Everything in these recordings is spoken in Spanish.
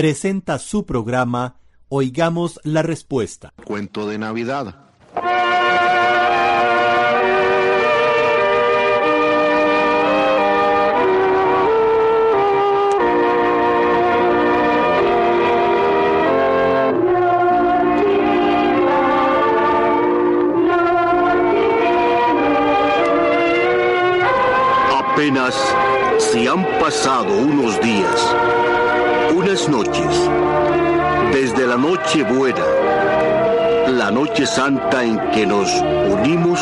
presenta su programa Oigamos la Respuesta. Cuento de Navidad. Apenas si han pasado unos días, unas noches, desde la noche buena, la noche santa en que nos unimos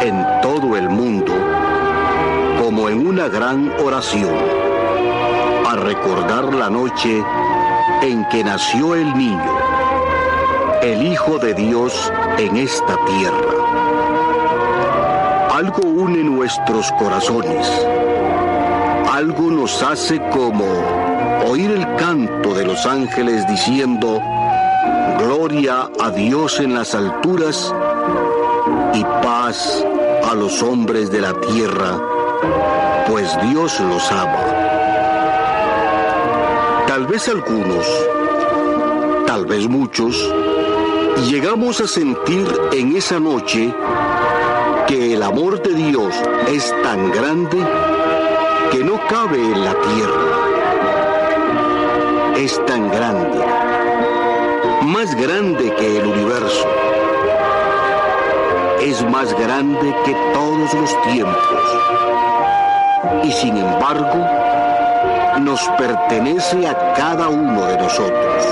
en todo el mundo, como en una gran oración, a recordar la noche en que nació el niño, el Hijo de Dios en esta tierra. Algo une nuestros corazones, algo nos hace como oír el canto de los ángeles diciendo, Gloria a Dios en las alturas y paz a los hombres de la tierra, pues Dios los ama. Tal vez algunos, tal vez muchos, llegamos a sentir en esa noche que el amor de Dios es tan grande que no cabe en la tierra. Es tan grande, más grande que el universo. Es más grande que todos los tiempos. Y sin embargo, nos pertenece a cada uno de nosotros.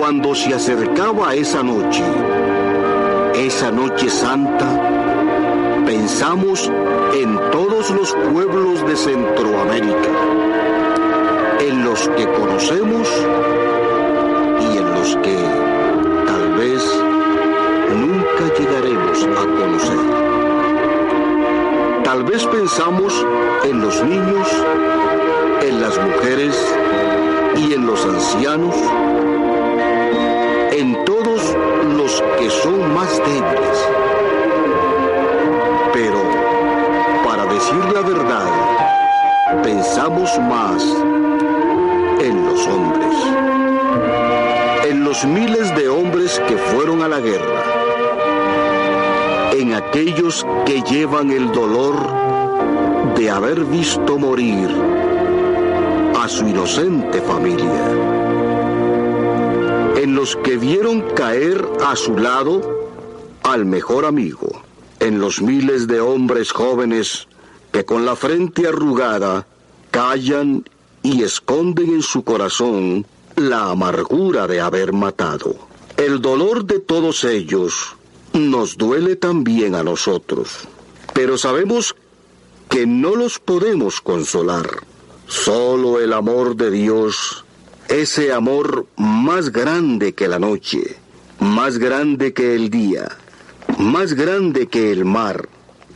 Cuando se acercaba esa noche, esa noche santa, pensamos en todos los pueblos de Centroamérica, en los que conocemos y en los que tal vez nunca llegaremos a conocer. Tal vez pensamos en los niños, en las mujeres y en los ancianos, en todos los que son más débiles. Pero, para decir la verdad, pensamos más en los hombres, en los miles de hombres que fueron a la guerra, en aquellos que llevan el dolor de haber visto morir a su inocente familia. En los que vieron caer a su lado al mejor amigo, en los miles de hombres jóvenes que con la frente arrugada callan y esconden en su corazón la amargura de haber matado. El dolor de todos ellos nos duele también a nosotros, pero sabemos que no los podemos consolar. Solo el amor de Dios ese amor más grande que la noche, más grande que el día, más grande que el mar,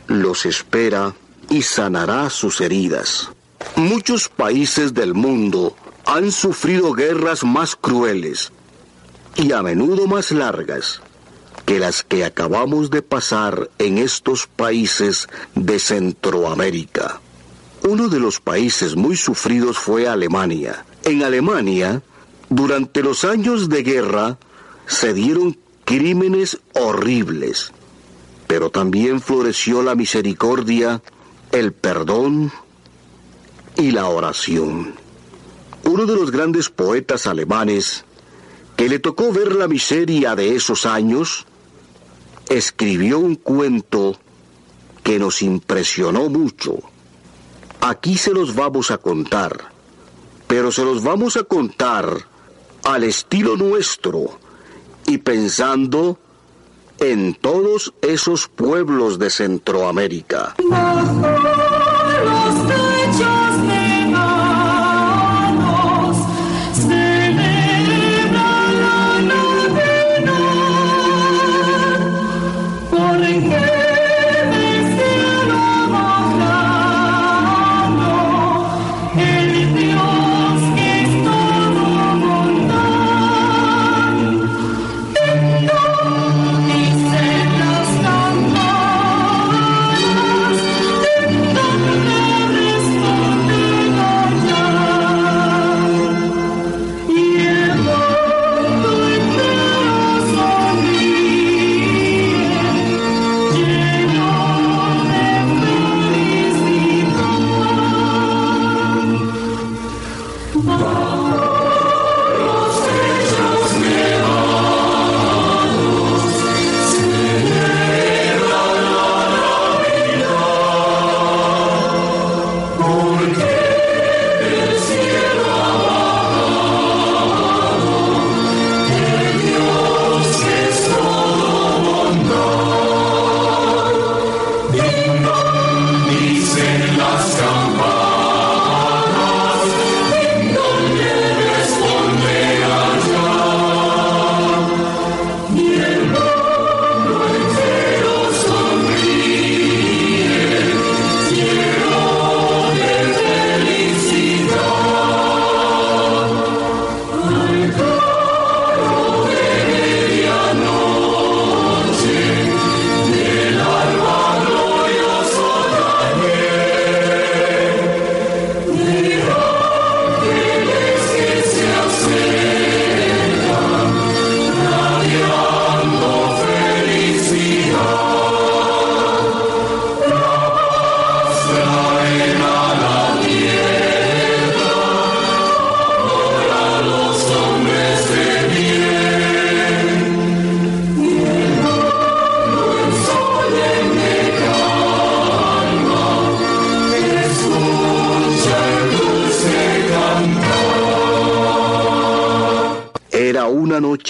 los espera y sanará sus heridas. Muchos países del mundo han sufrido guerras más crueles y a menudo más largas que las que acabamos de pasar en estos países de Centroamérica. Uno de los países muy sufridos fue Alemania. En Alemania, durante los años de guerra, se dieron crímenes horribles, pero también floreció la misericordia, el perdón y la oración. Uno de los grandes poetas alemanes, que le tocó ver la miseria de esos años, escribió un cuento que nos impresionó mucho. Aquí se los vamos a contar, pero se los vamos a contar al estilo nuestro y pensando en todos esos pueblos de Centroamérica. just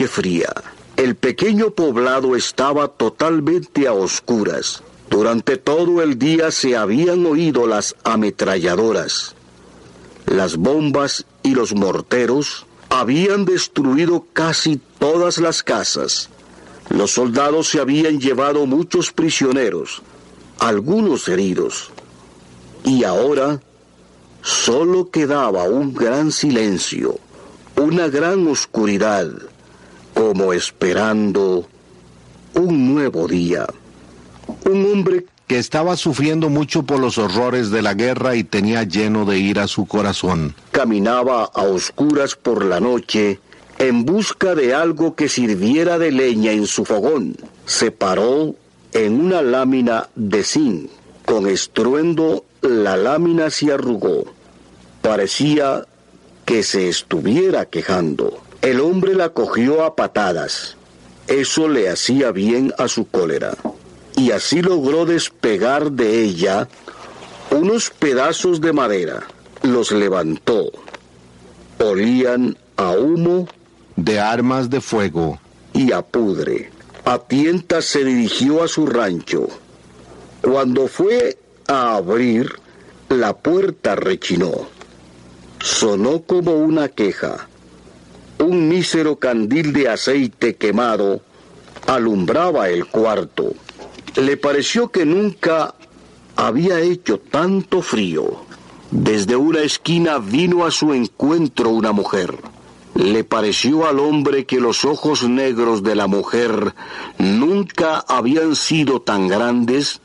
fría. El pequeño poblado estaba totalmente a oscuras. Durante todo el día se habían oído las ametralladoras. Las bombas y los morteros habían destruido casi todas las casas. Los soldados se habían llevado muchos prisioneros, algunos heridos. Y ahora solo quedaba un gran silencio, una gran oscuridad, como esperando un nuevo día. Un hombre que estaba sufriendo mucho por los horrores de la guerra y tenía lleno de ira su corazón. Caminaba a oscuras por la noche en busca de algo que sirviera de leña en su fogón. Se paró en una lámina de zinc. Con estruendo la lámina se arrugó. Parecía que se estuviera quejando. El hombre la cogió a patadas. Eso le hacía bien a su cólera. Y así logró despegar de ella unos pedazos de madera. Los levantó. Olían a humo de armas de fuego y a pudre. A tientas se dirigió a su rancho. Cuando fue a abrir, la puerta rechinó. Sonó como una queja. Un mísero candil de aceite quemado alumbraba el cuarto. Le pareció que nunca había hecho tanto frío. Desde una esquina vino a su encuentro una mujer. Le pareció al hombre que los ojos negros de la mujer nunca habían sido tan grandes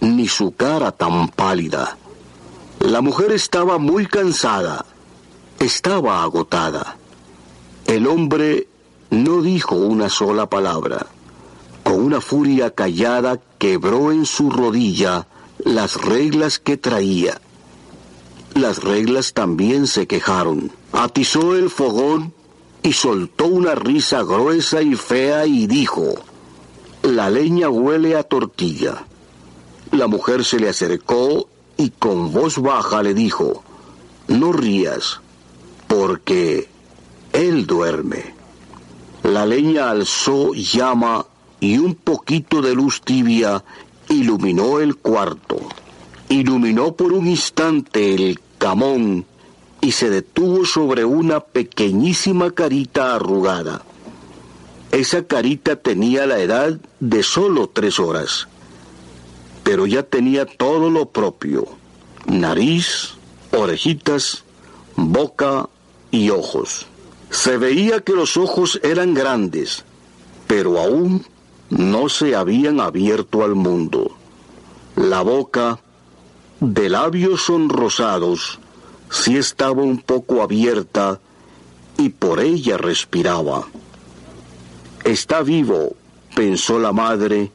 ni su cara tan pálida. La mujer estaba muy cansada, estaba agotada. El hombre no dijo una sola palabra. Con una furia callada quebró en su rodilla las reglas que traía. Las reglas también se quejaron. Atizó el fogón y soltó una risa gruesa y fea y dijo, la leña huele a tortilla. La mujer se le acercó y con voz baja le dijo, no rías, porque él duerme. La leña alzó llama y un poquito de luz tibia iluminó el cuarto. Iluminó por un instante el camón y se detuvo sobre una pequeñísima carita arrugada. Esa carita tenía la edad de solo tres horas, pero ya tenía todo lo propio, nariz, orejitas, boca y ojos. Se veía que los ojos eran grandes, pero aún no se habían abierto al mundo. La boca, de labios sonrosados, sí estaba un poco abierta y por ella respiraba. Está vivo, pensó la madre,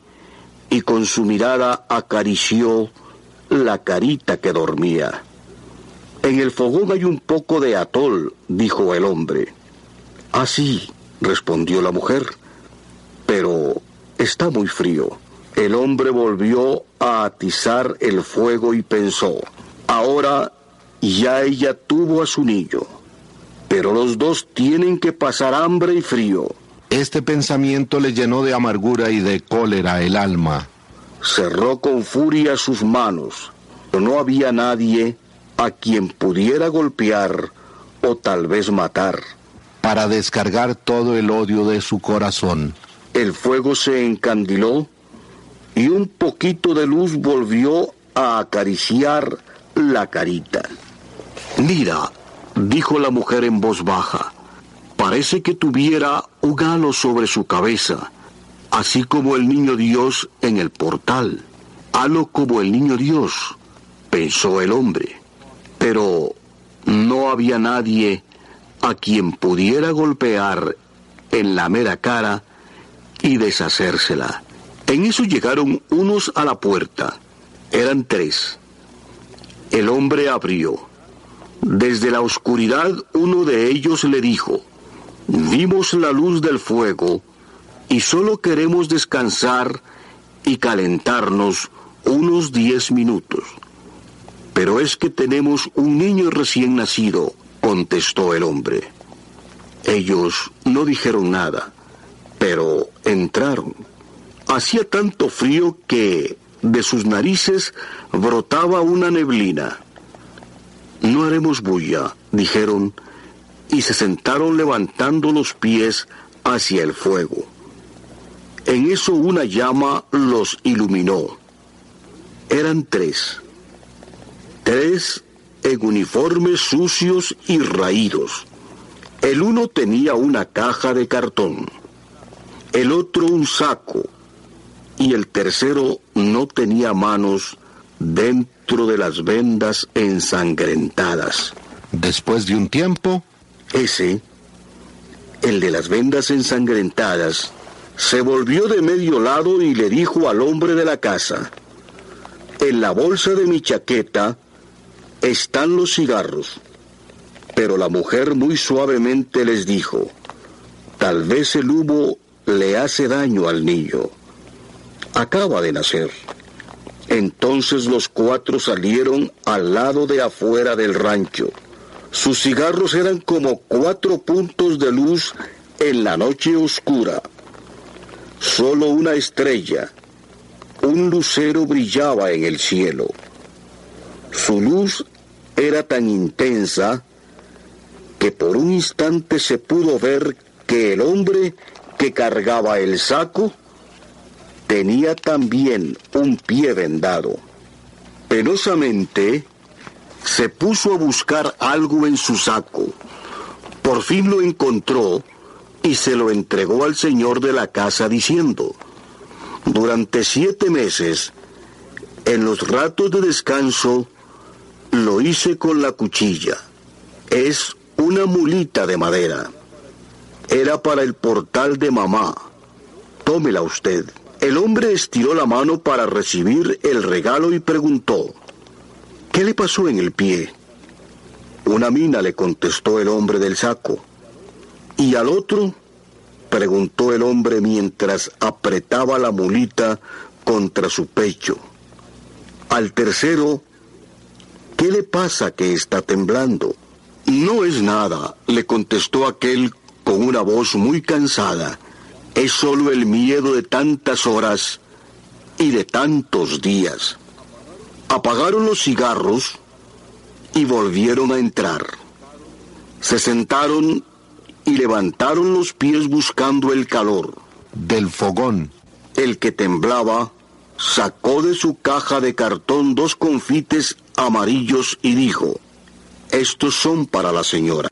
y con su mirada acarició la carita que dormía. En el fogón hay un poco de atol, dijo el hombre. Ah, sí, respondió la mujer, pero está muy frío. El hombre volvió a atizar el fuego y pensó, ahora ya ella tuvo a su niño, pero los dos tienen que pasar hambre y frío. Este pensamiento le llenó de amargura y de cólera el alma. Cerró con furia sus manos, pero no había nadie a quien pudiera golpear o tal vez matar. Para descargar todo el odio de su corazón. El fuego se encandiló y un poquito de luz volvió a acariciar la carita. Mira, dijo la mujer en voz baja, parece que tuviera un halo sobre su cabeza, así como el niño Dios en el portal. Halo como el niño Dios, pensó el hombre. Pero no había nadie a quien pudiera golpear en la mera cara y deshacérsela. En eso llegaron unos a la puerta. Eran tres. El hombre abrió. Desde la oscuridad uno de ellos le dijo, vimos la luz del fuego y solo queremos descansar y calentarnos unos diez minutos. Pero es que tenemos un niño recién nacido, contestó el hombre. Ellos no dijeron nada, pero entraron. Hacía tanto frío que de sus narices brotaba una neblina. No haremos bulla, dijeron, y se sentaron levantando los pies hacia el fuego. En eso una llama los iluminó. Eran tres. Tres en uniformes sucios y raídos. El uno tenía una caja de cartón, el otro un saco y el tercero no tenía manos dentro de las vendas ensangrentadas. Después de un tiempo, ese, el de las vendas ensangrentadas, se volvió de medio lado y le dijo al hombre de la casa, en la bolsa de mi chaqueta están los cigarros. Pero la mujer muy suavemente les dijo, tal vez el humo le hace daño al niño. Acaba de nacer. Entonces los cuatro salieron al lado de afuera del rancho. Sus cigarros eran como cuatro puntos de luz en la noche oscura. Solo una estrella, un lucero brillaba en el cielo. Su luz era tan intensa que por un instante se pudo ver que el hombre que cargaba el saco tenía también un pie vendado. Penosamente se puso a buscar algo en su saco. Por fin lo encontró y se lo entregó al señor de la casa diciendo, durante siete meses, en los ratos de descanso, lo hice con la cuchilla. Es una mulita de madera. Era para el portal de mamá. Tómela usted. El hombre estiró la mano para recibir el regalo y preguntó, ¿qué le pasó en el pie? Una mina le contestó el hombre del saco. ¿Y al otro? preguntó el hombre mientras apretaba la mulita contra su pecho. Al tercero, ¿qué le pasa que está temblando? No es nada, le contestó aquel con una voz muy cansada. Es solo el miedo de tantas horas y de tantos días. Apagaron los cigarros y volvieron a entrar. Se sentaron y levantaron los pies buscando el calor. Del fogón. El que temblaba sacó de su caja de cartón dos confites amarillos y dijo, estos son para la señora.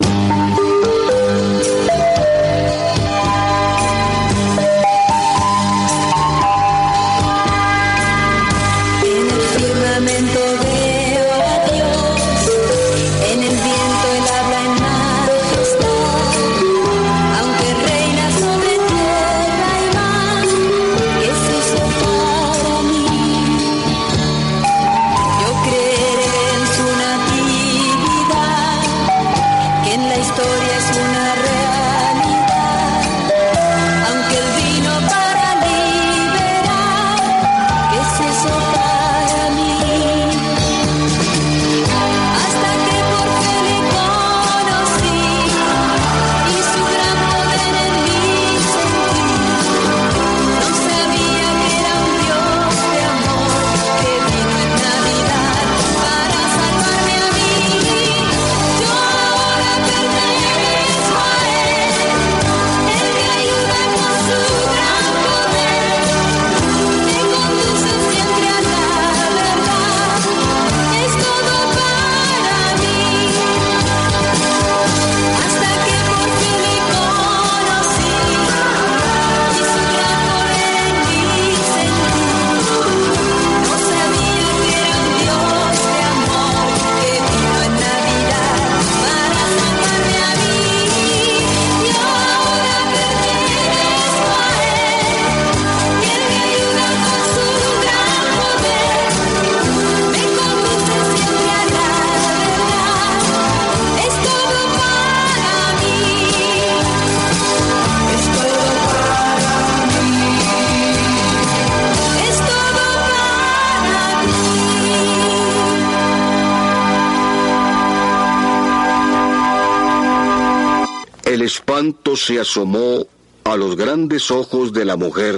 Se asomó a los grandes ojos de la mujer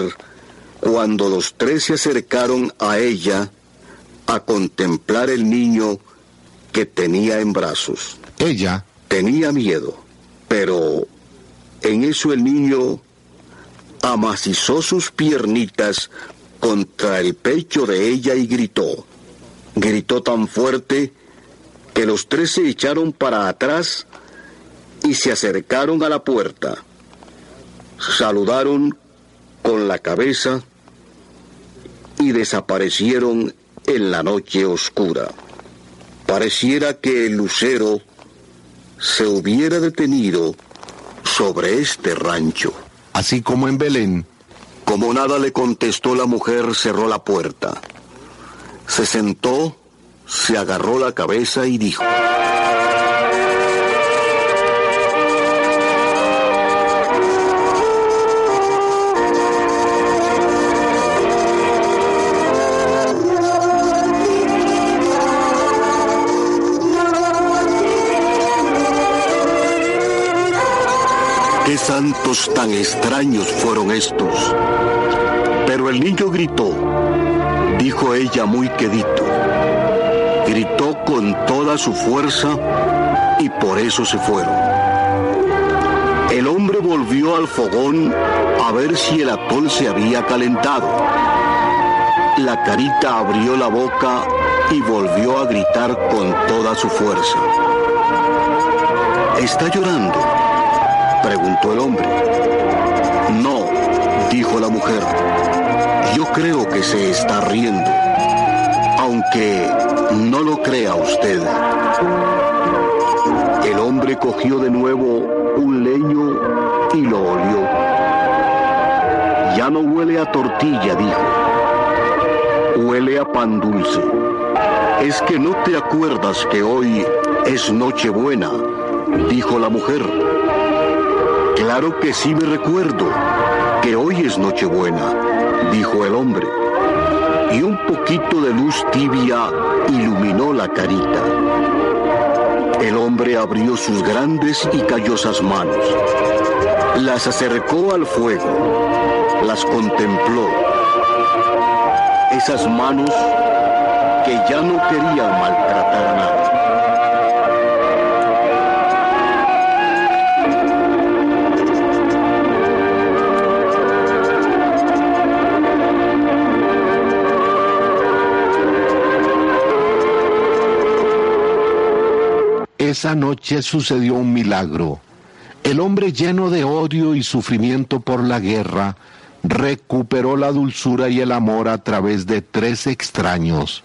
cuando los tres se acercaron a ella a contemplar el niño que tenía en brazos. Ella tenía miedo, pero en eso el niño amacizó sus piernitas contra el pecho de ella y gritó. Gritó tan fuerte que los tres se echaron para atrás y se acercaron a la puerta. Saludaron con la cabeza y desaparecieron en la noche oscura. Pareciera que el lucero se hubiera detenido sobre este rancho. Así como en Belén. Como nada le contestó la mujer, cerró la puerta. Se sentó, se agarró la cabeza y dijo... ¿Qué santos tan extraños fueron estos? Pero el niño gritó, dijo ella muy quedito. Gritó con toda su fuerza y por eso se fueron. El hombre volvió al fogón a ver si el atol se había calentado. La carita abrió la boca y volvió a gritar con toda su fuerza. Está llorando preguntó el hombre. No, dijo la mujer. Yo creo que se está riendo, aunque no lo crea usted. El hombre cogió de nuevo un leño y lo olió. Ya no huele a tortilla, dijo. Huele a pan dulce. Es que no te acuerdas que hoy es Nochebuena, dijo la mujer. Claro que sí me recuerdo que hoy es Nochebuena, dijo el hombre. Y un poquito de luz tibia iluminó la carita. El hombre abrió sus grandes y callosas manos. Las acercó al fuego. Las contempló. Esas manos que ya no querían maltratar a nadie. Esa noche sucedió un milagro. El hombre lleno de odio y sufrimiento por la guerra recuperó la dulzura y el amor a través de tres extraños.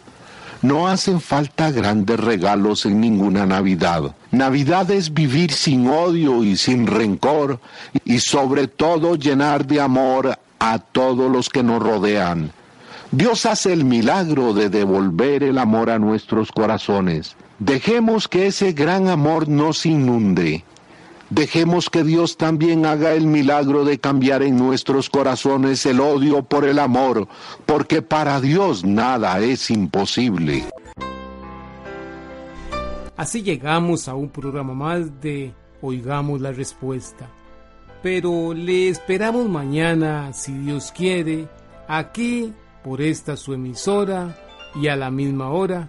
No hacen falta grandes regalos en ninguna Navidad. Navidad es vivir sin odio y sin rencor y sobre todo llenar de amor a todos los que nos rodean. Dios hace el milagro de devolver el amor a nuestros corazones. Dejemos que ese gran amor nos inunde. Dejemos que Dios también haga el milagro de cambiar en nuestros corazones el odio por el amor, porque para Dios nada es imposible. Así llegamos a un programa más de Oigamos la Respuesta. Pero le esperamos mañana, si Dios quiere, aquí por esta su emisora y a la misma hora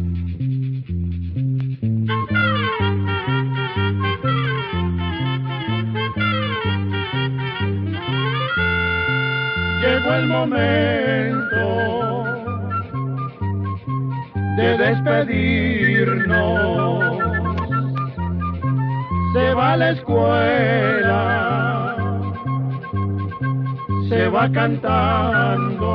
El momento de despedirnos. Se va a la escuela, se va cantando